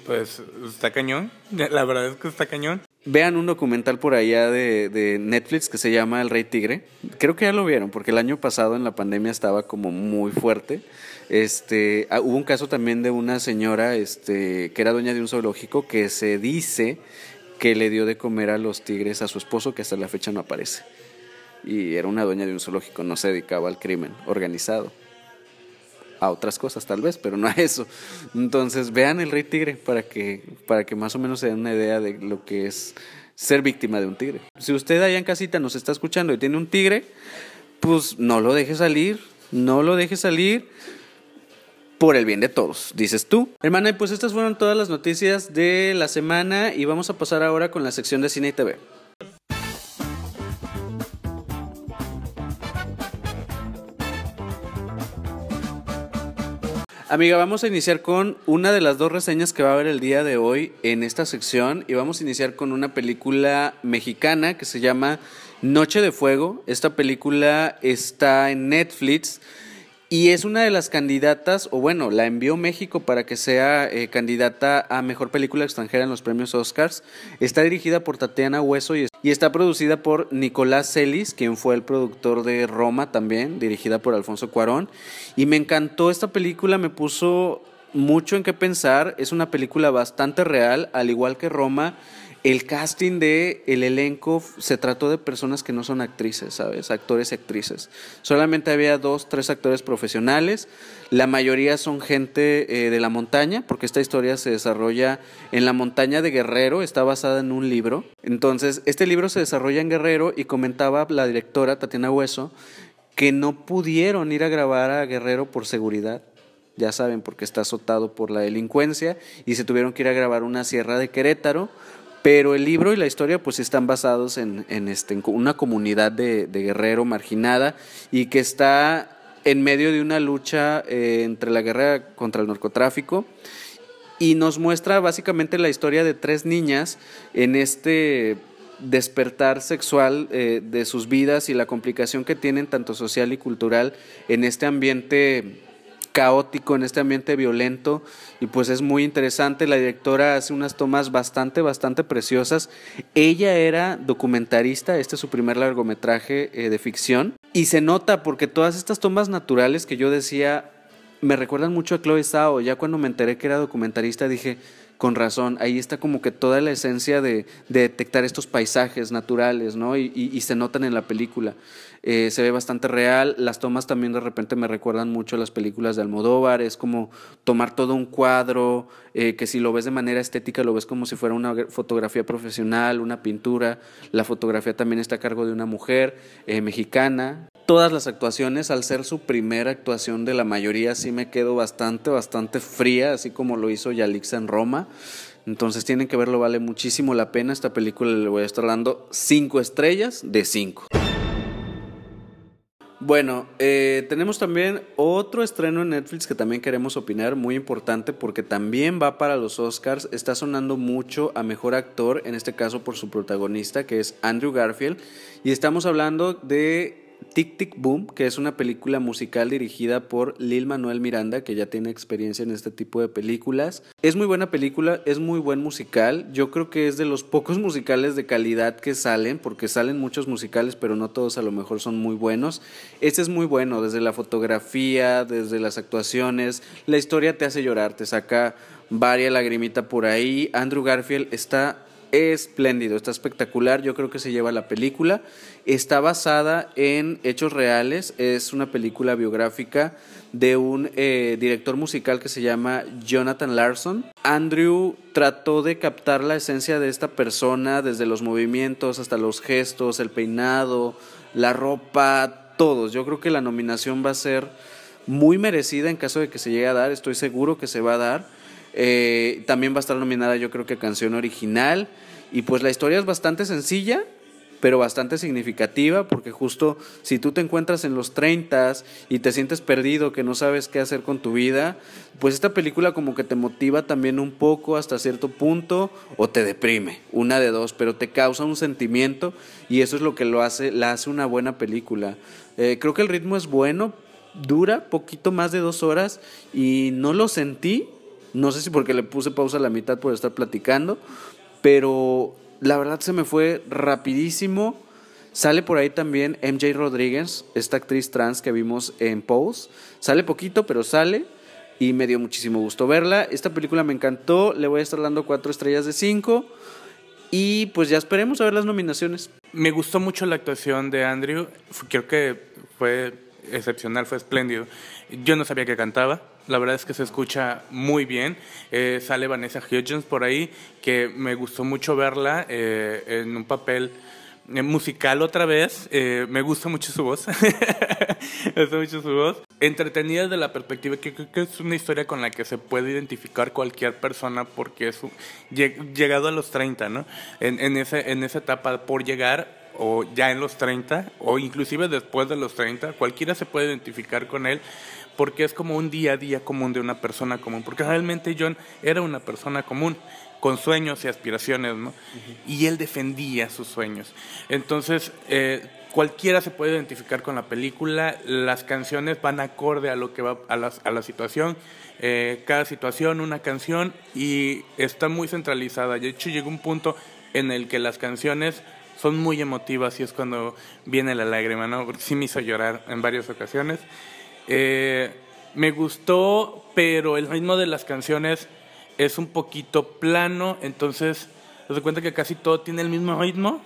pues está cañón. La verdad es que está cañón. Vean un documental por allá de, de Netflix que se llama El Rey Tigre. Creo que ya lo vieron, porque el año pasado en la pandemia estaba como muy fuerte. Este, ah, hubo un caso también de una señora este, que era dueña de un zoológico que se dice que le dio de comer a los tigres a su esposo, que hasta la fecha no aparece. Y era una dueña de un zoológico, no se dedicaba al crimen organizado. A otras cosas tal vez, pero no a eso. Entonces vean el Rey Tigre para que, para que más o menos se den una idea de lo que es ser víctima de un tigre. Si usted allá en casita nos está escuchando y tiene un tigre, pues no lo dejes salir, no lo dejes salir por el bien de todos, dices tú. Hermana, y pues estas fueron todas las noticias de la semana y vamos a pasar ahora con la sección de cine y TV. Amiga, vamos a iniciar con una de las dos reseñas que va a haber el día de hoy en esta sección y vamos a iniciar con una película mexicana que se llama Noche de Fuego. Esta película está en Netflix. Y es una de las candidatas, o bueno, la envió México para que sea eh, candidata a Mejor Película Extranjera en los premios Oscars. Está dirigida por Tatiana Hueso y, está producida por Nicolás Celis, quien fue el productor de Roma también, dirigida por Alfonso Cuarón. Y me encantó esta película, me puso mucho en qué pensar. Es una película bastante real, al igual que Roma el casting de el elenco se trató de personas que no son actrices, ¿sabes? Actores y actrices. Solamente había dos, tres actores profesionales. La mayoría son gente eh, de la montaña, porque esta historia se desarrolla en la montaña de Guerrero, está basada en un libro. Entonces, este libro se desarrolla en Guerrero y comentaba la directora Tatiana Hueso que no pudieron ir a grabar a Guerrero por seguridad ya saben, porque está azotado por la delincuencia, y se tuvieron que ir a grabar una sierra de Querétaro, pero el libro y la historia pues están basados en, este, una comunidad de, guerrero marginada y que está en medio de una lucha eh, entre la guerra contra el narcotráfico y nos muestra básicamente la historia de tres niñas en este despertar sexual eh, de sus vidas y la complicación que tienen tanto social y cultural en este ambiente caótico, en este ambiente violento y pues es muy interesante. La directora hace unas tomas bastante, bastante preciosas. Ella era documentarista, este es su primer largometraje eh, de ficción y se nota porque todas estas tomas naturales que yo decía me recuerdan mucho a Chloe Zhao. Ya cuando me enteré que era documentarista dije, con razón, ahí está como que toda la esencia de, detectar estos paisajes naturales, ¿no? Y, se notan en la película. Eh, se ve bastante real, las tomas también de repente me recuerdan mucho a las películas de Almodóvar, es como tomar todo un cuadro, eh, que si lo ves de manera estética lo ves como si fuera una fotografía profesional, una pintura, la fotografía también está a cargo de una mujer eh, mexicana, todas las actuaciones, al ser su primera actuación de la mayoría, sí me quedo bastante, bastante fría, así como lo hizo Yalixa en Roma. Entonces tienen que verlo, vale muchísimo la pena. Esta película le voy a estar dando 5 estrellas de 5. Bueno, eh, tenemos también otro estreno en Netflix que también queremos opinar, muy importante porque también va para los Oscars. Está sonando mucho a mejor actor, en este caso por su protagonista, que es Andrew Garfield. Y estamos hablando de Tic Tic Boom, que es una película musical dirigida por Lil Manuel Miranda, que ya tiene experiencia en este tipo de películas. Es muy buena película, es muy buen musical. Yo creo que es de los pocos musicales de calidad que salen, porque salen muchos musicales, pero no todos a lo mejor son muy buenos. Este es muy bueno, desde la fotografía, desde las actuaciones. La historia te hace llorar, te saca varias lagrimita por ahí. Andrew Garfield está espléndido, está espectacular, yo creo que se lleva la película. Está basada en hechos reales, es una película biográfica de un eh, director musical que se llama Jonathan Larson. Andrew trató de captar la esencia de esta persona, desde los movimientos hasta los gestos, el peinado, la ropa, todos. Yo creo que la nominación va a ser muy merecida en caso de que se llegue a dar, estoy seguro que se va a dar. Eh, también va a estar nominada yo creo que canción original. Y pues la historia es bastante sencilla, pero bastante significativa, porque justo si tú te encuentras en los 30 y te sientes perdido, que no sabes qué hacer con tu vida, pues esta película como que te motiva también un poco hasta cierto punto o te deprime, una de dos, pero te causa un sentimiento y eso es lo que lo hace, la hace una buena película. Eh, creo que el ritmo es bueno, dura poquito más de dos horas y no lo sentí, no sé si porque le puse pausa a la mitad por estar platicando, pero la verdad se me fue rapidísimo. Sale por ahí también MJ Rodríguez, esta actriz trans que vimos en Pose. Sale poquito, pero sale y me dio muchísimo gusto verla. Esta película me encantó, le voy a estar dando cuatro estrellas de cinco. Y pues ya esperemos a ver las nominaciones. Me gustó mucho la actuación de Andrew, creo que fue excepcional, fue espléndido. Yo no sabía que cantaba, la verdad es que se escucha muy bien. Eh, sale Vanessa Hudgens por ahí, que me gustó mucho verla eh, en un papel eh, musical otra vez. Eh, me gusta mucho su voz. me gusta mucho su voz. Entretenida desde la perspectiva que creo que es una historia con la que se puede identificar cualquier persona porque es un, llegado a los 30, ¿no? En, en, ese, en esa etapa por llegar o ya en los 30 o inclusive después de los 30, cualquiera se puede identificar con él porque es como un día a día común de una persona común, porque realmente John era una persona común con sueños y aspiraciones, ¿no? Y él defendía sus sueños. Entonces, eh, cualquiera se puede identificar con la película, las canciones van acorde a lo que va a la, a la situación, eh, cada situación una canción y está muy centralizada. De hecho, llegó un punto en el que las canciones son muy emotivas y es cuando viene la lágrima, ¿no? Porque sí me hizo llorar en varias ocasiones. Eh, me gustó, pero el ritmo de las canciones es un poquito plano, entonces se cuenta que casi todo tiene el mismo ritmo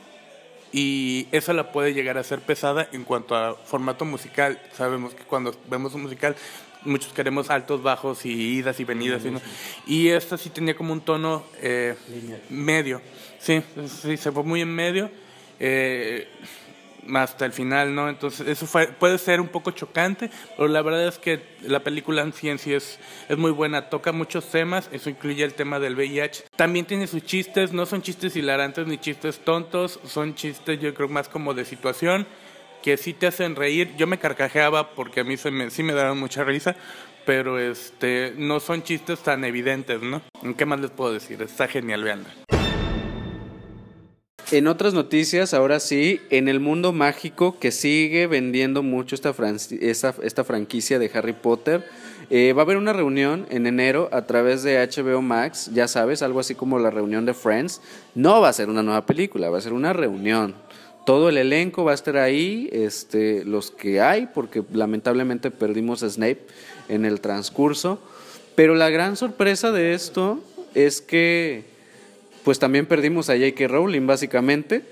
y eso la puede llegar a ser pesada en cuanto a formato musical. Sabemos que cuando vemos un musical muchos queremos altos, bajos y idas y venidas. Y esta sí tenía como un tono eh, medio. Sí, sí, se fue muy en medio. Eh, hasta el final, ¿no? Entonces, eso puede ser un poco chocante, pero la verdad es que la película en ciencia es, es muy buena, toca muchos temas, eso incluye el tema del VIH. También tiene sus chistes, no son chistes hilarantes ni chistes tontos, son chistes yo creo más como de situación, que sí te hacen reír. Yo me carcajeaba porque a mí se me, sí me daban mucha risa, pero este, no son chistes tan evidentes, ¿no? ¿Qué más les puedo decir? Está genial, veanla. En otras noticias, ahora sí, en el mundo mágico que sigue vendiendo mucho esta, esta, franquicia de Harry Potter, eh, va a haber una reunión en enero a través de HBO Max, ya sabes, algo así como la reunión de Friends. No va a ser una nueva película, va a ser una reunión. Todo el elenco va a estar ahí, este, los que hay, porque lamentablemente perdimos a Snape en el transcurso. Pero la gran sorpresa de esto es que pues también perdimos a J.K. Rowling básicamente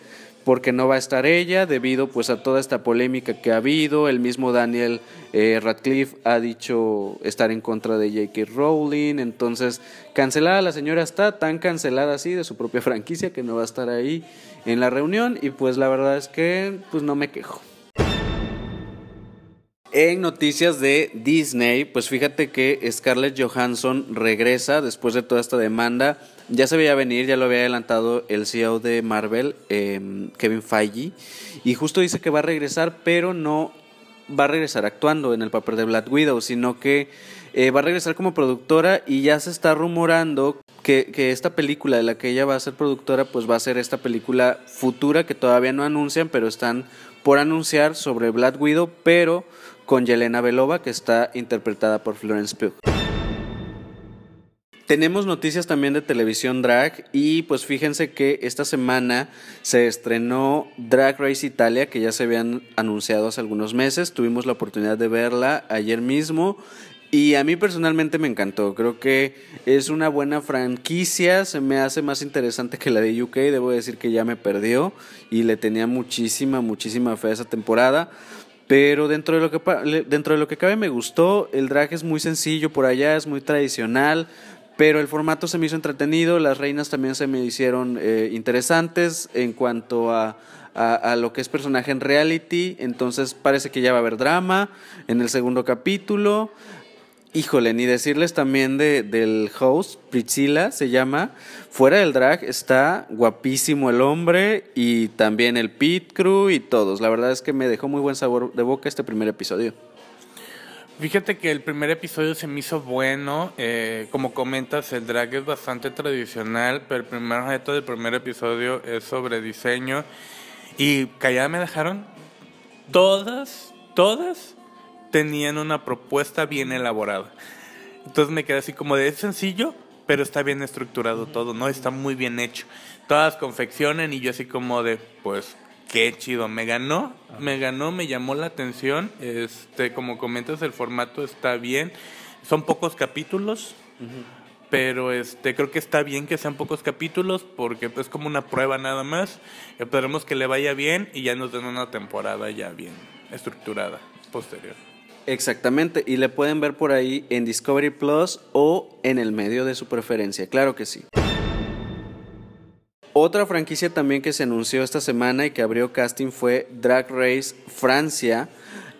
porque no va a estar ella debido pues a toda esta polémica que ha habido. El mismo Daniel eh, Radcliffe ha dicho estar en contra de J.K. Rowling. Entonces, cancelada la señora está tan cancelada así de su propia franquicia que no va a estar ahí en la reunión. Y pues la verdad es que pues no me quejo. En noticias de Disney, pues fíjate que Scarlett Johansson regresa después de toda esta demanda ya se veía venir, ya lo había adelantado el CEO de Marvel, em, Kevin Feige, y justo dice que va a regresar, pero no va a regresar actuando en el papel de Black Widow, sino que eh, va a regresar como productora y ya se está rumorando que, que, esta película de la que ella va a ser productora, pues va a ser esta película futura que todavía no anuncian, pero están por anunciar sobre Black Widow, pero con Yelena Belova, que está interpretada por Florence Pugh. Tenemos noticias también de televisión drag y pues fíjense que esta semana se estrenó Drag Race Italia que ya se habían anunciado hace algunos meses, tuvimos la oportunidad de verla ayer mismo y a mí personalmente me encantó, creo que es una buena franquicia, se me hace más interesante que la de UK, debo decir que ya me perdió y le tenía muchísima, muchísima fe a esa temporada. Pero dentro de, lo que, dentro de lo que cabe me gustó, el drag es muy sencillo por allá, es muy tradicional, pero el formato se me hizo entretenido, las reinas también se me hicieron eh, interesantes en cuanto a, a, lo que es personaje en reality, entonces parece que ya va a haber drama en el segundo capítulo. Híjole, ni decirles también de, del host, Priscilla se llama, fuera del drag está guapísimo el hombre y también el pit crew y todos. La verdad es que me dejó muy buen sabor de boca este primer episodio. Fíjate que el primer episodio se me hizo bueno. Eh, como comentas, el drag es bastante tradicional, pero el primer reto del primer episodio es sobre diseño. Y callada me dejaron. Todas, todas tenían una propuesta bien elaborada. Entonces me quedé así como de es sencillo, pero está bien estructurado todo, ¿no? Está muy bien hecho. Todas confeccionan y yo así como de, pues Qué chido, me ganó, me ganó, me llamó la atención. Este, como comentas, el formato está bien. Son pocos capítulos, pero este, creo que está bien que sean pocos capítulos porque es como una prueba nada más. Esperemos que le vaya bien y ya nos den una temporada ya bien estructurada posterior. Exactamente, y le pueden ver por ahí en Discovery Plus o en el medio de su preferencia, claro que sí. Otra franquicia también que se anunció esta semana y que abrió casting fue Drag Race Francia.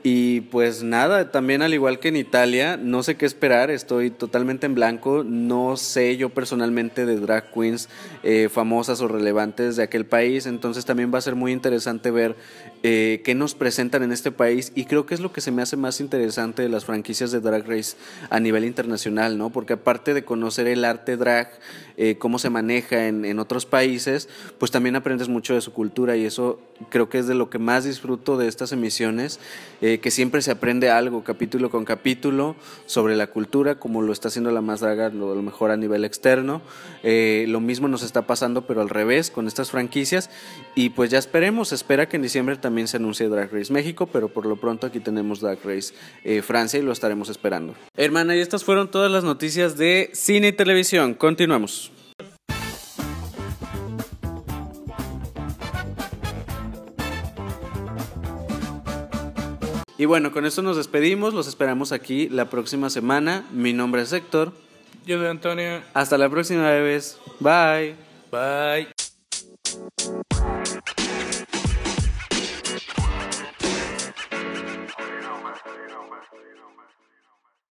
Y pues nada, también al igual que en Italia, no sé qué esperar, estoy totalmente en blanco, no sé yo personalmente de drag queens eh, famosas o relevantes de aquel país, entonces también va a ser muy interesante ver eh, qué nos presentan en este país y creo que es lo que se me hace más interesante de las franquicias de Drag Race a nivel internacional, ¿no? Porque aparte de conocer el arte drag, eh, cómo se maneja en, en otros países, pues también aprendes mucho de su cultura y eso creo que es de lo que más disfruto de estas emisiones, eh, que siempre se aprende algo, capítulo con capítulo, sobre la cultura, como lo está haciendo la más draga, lo, lo mejor a nivel externo. Eh, lo mismo nos está pasando, pero al revés, con estas franquicias. Y pues ya esperemos, espera que en diciembre también se anuncie Drag Race México, pero por lo pronto aquí tenemos Drag Race eh, Francia y lo estaremos esperando. Hermana, y estas fueron todas las noticias de cine y televisión. Continuamos. Y bueno, con esto nos despedimos, los esperamos aquí la próxima semana. Mi nombre es Héctor. Yo soy Antonio. Hasta la próxima vez. Bye. Bye.